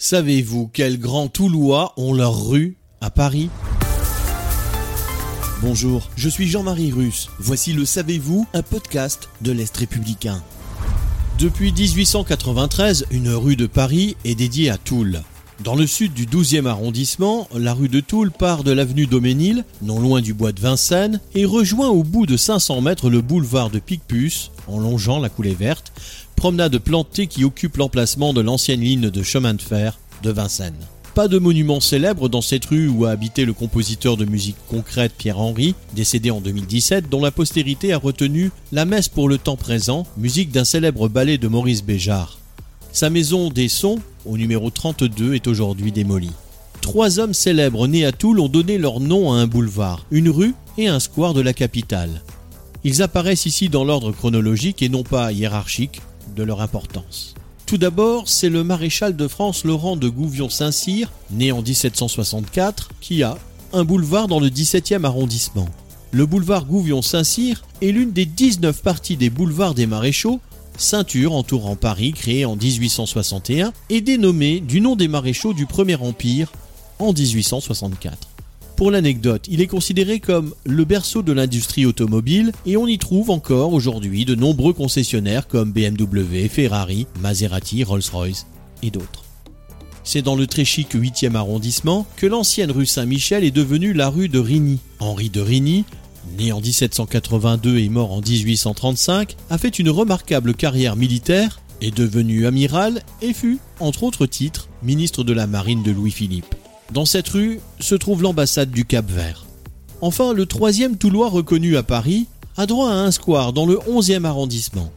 Savez-vous quels grands Toulois ont leur rue à Paris? Bonjour, je suis Jean-Marie Russe. Voici le Savez-vous, un podcast de l'Est républicain. Depuis 1893, une rue de Paris est dédiée à Toul. Dans le sud du 12e arrondissement, la rue de Toul part de l'avenue Dauménil, non loin du bois de Vincennes, et rejoint au bout de 500 mètres le boulevard de Picpus, en longeant la coulée verte, promenade plantée qui occupe l'emplacement de l'ancienne ligne de chemin de fer de Vincennes. Pas de monument célèbre dans cette rue où a habité le compositeur de musique concrète Pierre Henry, décédé en 2017, dont la postérité a retenu La messe pour le temps présent, musique d'un célèbre ballet de Maurice Béjart. Sa maison des sons, au numéro 32, est aujourd'hui démolie. Trois hommes célèbres nés à Toul ont donné leur nom à un boulevard, une rue et un square de la capitale. Ils apparaissent ici dans l'ordre chronologique et non pas hiérarchique de leur importance. Tout d'abord, c'est le maréchal de France Laurent de Gouvion-Saint-Cyr, né en 1764, qui a un boulevard dans le 17e arrondissement. Le boulevard Gouvion-Saint-Cyr est l'une des 19 parties des boulevards des maréchaux, ceinture entourant Paris créée en 1861 et dénommée du nom des maréchaux du Premier Empire en 1864. Pour l'anecdote, il est considéré comme le berceau de l'industrie automobile et on y trouve encore aujourd'hui de nombreux concessionnaires comme BMW, Ferrari, Maserati, Rolls-Royce et d'autres. C'est dans le très chic 8e arrondissement que l'ancienne rue Saint-Michel est devenue la rue de Rigny. Henri de Rigny, né en 1782 et mort en 1835, a fait une remarquable carrière militaire, est devenu amiral et fut, entre autres titres, ministre de la Marine de Louis-Philippe. Dans cette rue se trouve l'ambassade du Cap Vert. Enfin, le troisième Toulois reconnu à Paris a droit à un square dans le 11e arrondissement.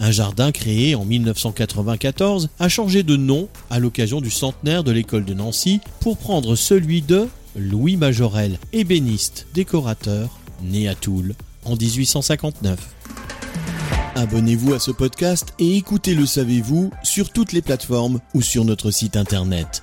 Un jardin créé en 1994 a changé de nom à l'occasion du centenaire de l'école de Nancy pour prendre celui de Louis Majorel, ébéniste, décorateur, né à Toul en 1859. Abonnez-vous à ce podcast et écoutez Le Savez-vous sur toutes les plateformes ou sur notre site internet.